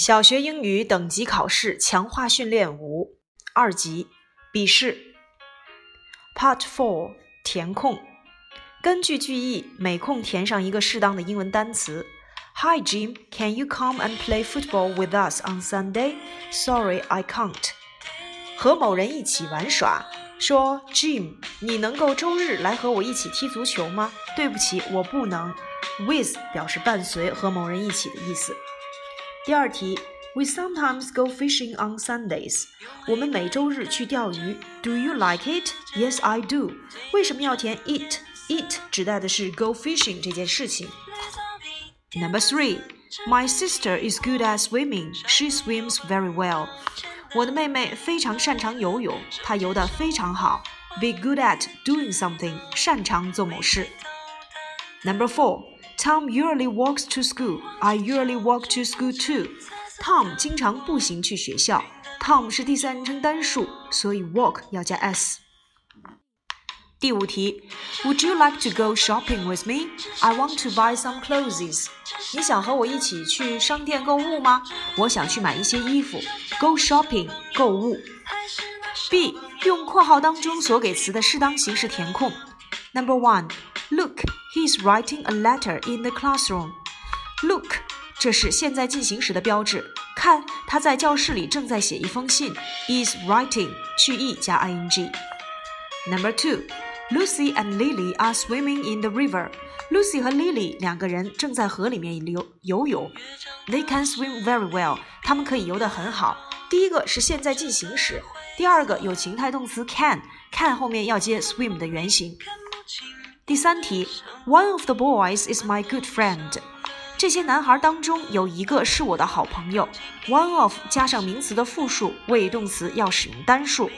小学英语等级考试强化训练五二级笔试。Part Four 填空，根据句意，每空填上一个适当的英文单词。Hi Jim, can you come and play football with us on Sunday? Sorry, I can't. 和某人一起玩耍。说，Jim，你能够周日来和我一起踢足球吗？对不起，我不能。With 表示伴随和某人一起的意思。第二题，We sometimes go fishing on Sundays。我们每周日去钓鱼。Do you like it? Yes, I do。为什么要填 it？It 指代的是 go fishing 这件事情。Number three, my sister is good at swimming. She swims very well. 我的妹妹非常擅长游泳，她游得非常好。Be good at doing something，擅长做某事。Number four, Tom usually walks to school. I usually walk to school too. Tom 经常步行去学校。Tom 是第三人称单数，所以 walk 要加 s。第五题，Would you like to go shopping with me? I want to buy some clothes. 你想和我一起去商店购物吗？我想去买一些衣服。Go shopping，购物。B，用括号当中所给词的适当形式填空。Number one，Look, he's writing a letter in the classroom. Look，这是现在进行时的标志。看，他在教室里正在写一封信。Is writing，句意加 ing。Number two。Lucy and Lily are swimming in the river. Lucy 和 Lily 两个人正在河里面游游泳。They can swim very well. 他们可以游得很好。第一个是现在进行时，第二个有情态动词 can，can 后面要接 swim 的原形。第三题 ，One of the boys is my good friend. 这些男孩当中有一个是我的好朋友。One of 加上名词的复数，谓语动词要使用单数。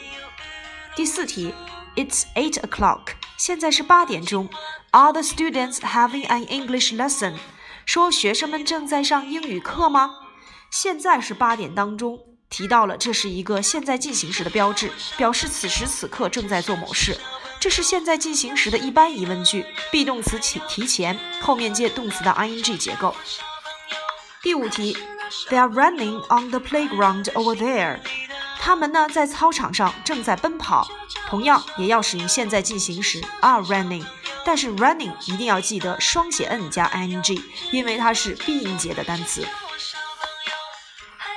第四题。It's eight o'clock. 现在是八点钟。Are the students having an English lesson? 说学生们正在上英语课吗？现在是八点当中，提到了这是一个现在进行时的标志，表示此时此刻正在做某事。这是现在进行时的一般疑问句，be 动词起提前，后面接动词的 ing 结构。第五题，They are running on the playground over there. 他们呢在操场上正在奔跑，同样也要使用现在进行时 are running，但是 running 一定要记得双写 n 加 ing，因为它是闭音节的单词。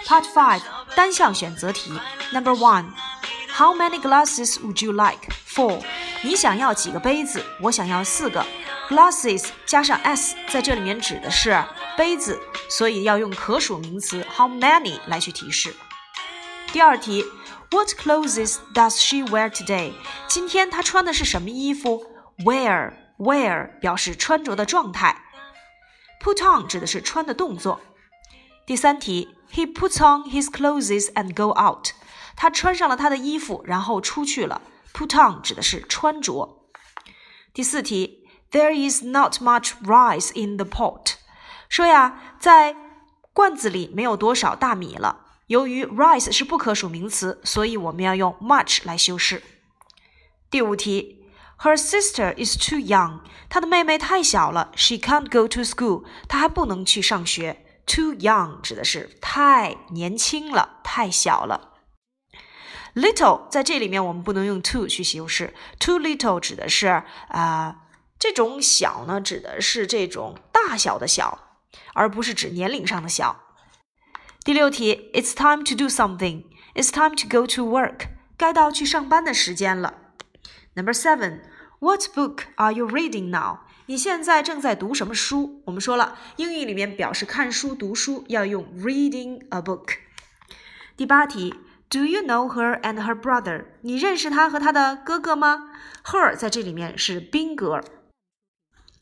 Part Five 单项选择题，Number One，How many glasses would you like？Four 你想要几个杯子？我想要四个。Glasses 加上 s 在这里面指的是杯子，所以要用可数名词 how many 来去提示。第二题，What clothes does she wear today？今天她穿的是什么衣服？Wear wear 表示穿着的状态，Put on 指的是穿的动作。第三题，He puts on his clothes and go out。他穿上了他的衣服，然后出去了。Put on 指的是穿着。第四题，There is not much rice in the pot。说呀，在罐子里没有多少大米了。由于 rice 是不可数名词，所以我们要用 much 来修饰。第五题，Her sister is too young，她的妹妹太小了，She can't go to school，她还不能去上学。Too young 指的是太年轻了，太小了。Little 在这里面我们不能用 too 去修饰，too little 指的是啊、这种小呢，指的是这种大小的小，而不是指年龄上的小。第六题，It's time to do something. It's time to go to work. 该到去上班的时间了。Number seven, What book are you reading now? 你现在正在读什么书？我们说了，英语里面表示看书、读书要用 reading a book。第八题 ，Do you know her and her brother? 你认识他和他的哥哥吗？Her 在这里面是宾格。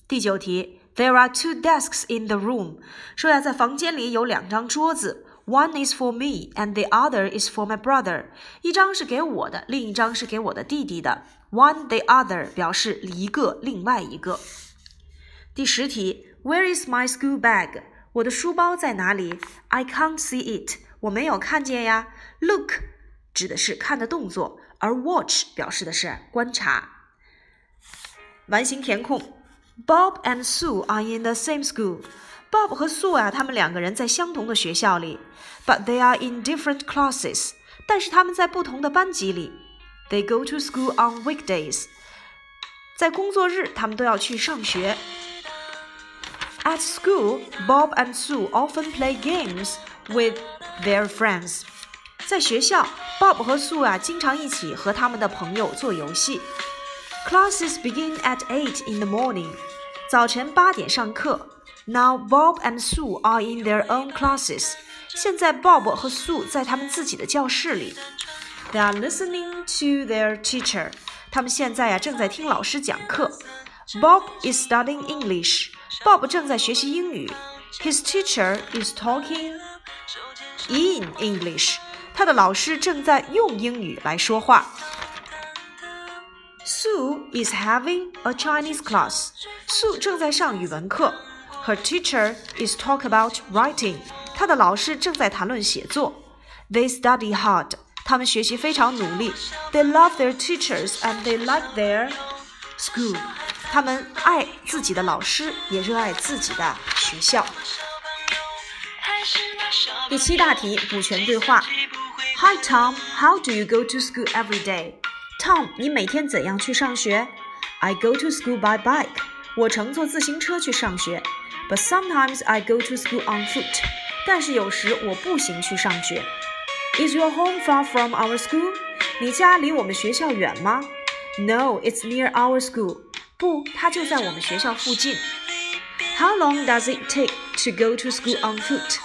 第九题，There are two desks in the room. 说呀，在房间里有两张桌子。One is for me, and the other is for my brother. 一张是给我的，另一张是给我的弟弟的。One the other 表示一个另外一个。第十题，Where is my school bag？我的书包在哪里？I can't see it。 我没有看见呀。Look 指的是看的动作，而 watch 表示的是观察。完形填空。Bob and Sue are in the same school. Bob 和 Sue 啊，他们两个人在相同的学校里，but they are in different classes。但是他们在不同的班级里。They go to school on weekdays。在工作日，他们都要去上学。At school, Bob and Sue often play games with their friends。在学校，Bob 和 Sue 啊，经常一起和他们的朋友做游戏。Classes begin at eight in the morning。早晨八点上课。Now Bob and Sue are in their own classes。现在 Bob 和 Sue 在他们自己的教室里。They are listening to their teacher。他们现在呀正在听老师讲课。Bob is studying English。Bob 正在学习英语。His teacher is talking in English。他的老师正在用英语来说话。Sue is having a Chinese class。Sue 正在上语文课。her teacher is talk about writing. 她的老师正在谈论写作。They study hard. 他们学习非常努力。They love their teachers and they like their school. 他们爱自己的老师，也热爱自己的学校。 第七大题补全对话。Hi Tom, how do you go to school every day? Tom，你每天怎样去上学？I go to school by bike. 我乘坐自行车去上学。but sometimes I go to school on foot. 但是有时我步行去上学。Is your home far from our school? 你家离我们学校远吗？No, it's near our school. 不，它就在我们学校附近。How long does it take to go to school on foot?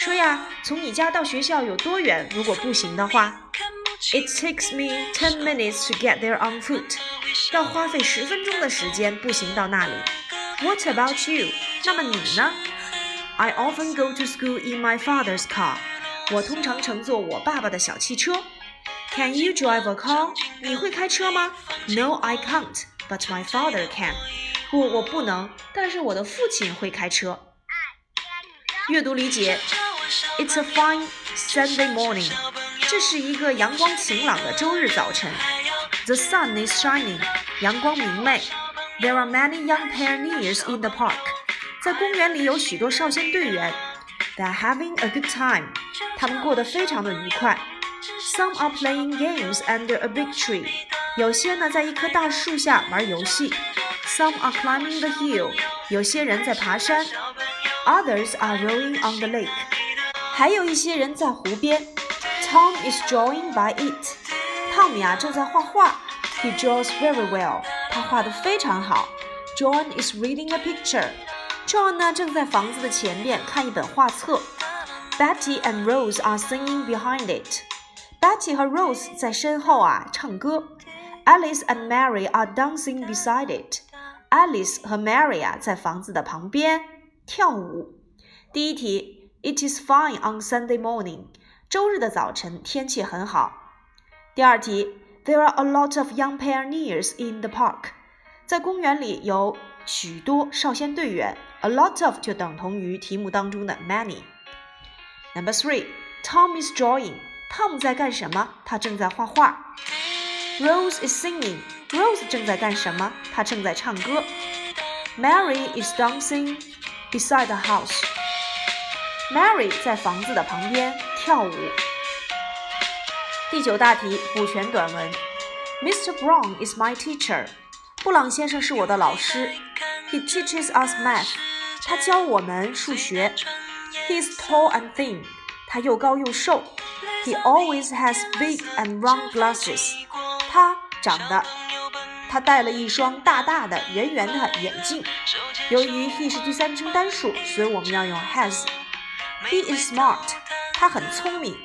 说呀，从你家到学校有多远？如果步行的话，It takes me ten minutes to get there on foot. 要花费十分钟的时间步行到那里。What about you? 那么你呢？I often go to school in my father's car. 我通常乘坐我爸爸的小汽车。Can you drive a car? 你会开车吗？No, I can't, but my father can. 不，我不能，但是我的父亲会开车。阅读理解 ：It's a fine Sunday morning. 这是一个阳光晴朗的周日早晨。The sun is shining. 阳光明媚。There are many young pioneers in the park. 在公园里有许多少先队员。They are having a good time. 他们过得非常的愉快。Some are playing games under a big tree. 有些呢在一棵大树下玩游戏。Some are climbing the hill. 有些人在爬山。Others are rowing on the lake. 还有一些人在湖边。Tom is drawing by it. 汤米啊正在画画。He draws very well. 他画得非常好。John is reading a picture. John 呢正在房子的前面看一本画册。Betty and Rose are singing behind it. Betty 和 Rose 在身后啊唱歌。Alice and Mary are dancing beside it. Alice 和 Mary 啊在房子的旁边跳舞。第一题 ，It is fine on Sunday morning. 周日的早晨天气很好。第二题。There are a lot of young pioneers in the park. 在公园里有许多少先队员。A lot of 就等同于题目当中的 many。Number three, Tom is drawing. Tom 在干什么？他正在画画。Rose is singing. Rose 正在干什么？她正在唱歌。Mary is dancing beside the house. Mary 在房子的旁边跳舞。第九大题补全短文。Mr. Brown is my teacher. 布朗先生是我的老师。He teaches us math. 他教我们数学。He is tall and thin. 他又高又瘦。He always has big and round glasses. 他长得，他戴了一双大大的、圆圆的眼镜。由于 he 是第三人称单数，所以我们要用 has。He is smart. 他很聪明。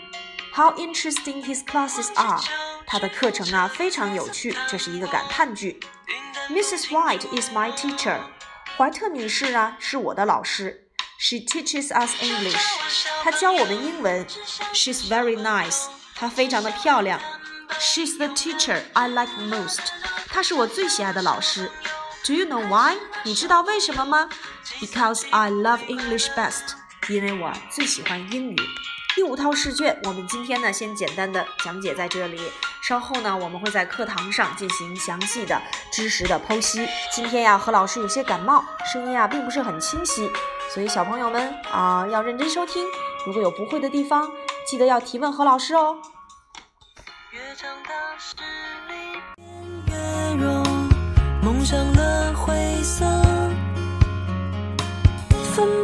How interesting his classes are！他的课程啊非常有趣，这是一个感叹句。Mrs. White is my teacher。怀特女士啊是我的老师。She teaches us English。她教我们英文。She's very nice。她非常的漂亮。She's the teacher I like most。她是我最喜爱的老师。Do you know why？你知道为什么吗？Because I love English best。 因为我最喜欢英语。第五套试卷，我们今天呢先简单的讲解在这里，稍后呢我们会在课堂上进行详细的知识的剖析。今天呀何老师有些感冒，声音啊并不是很清晰，所以小朋友们啊，要认真收听。如果有不会的地方，记得要提问何老师哦。越长大视力越弱，梦想的灰色，分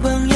朋友，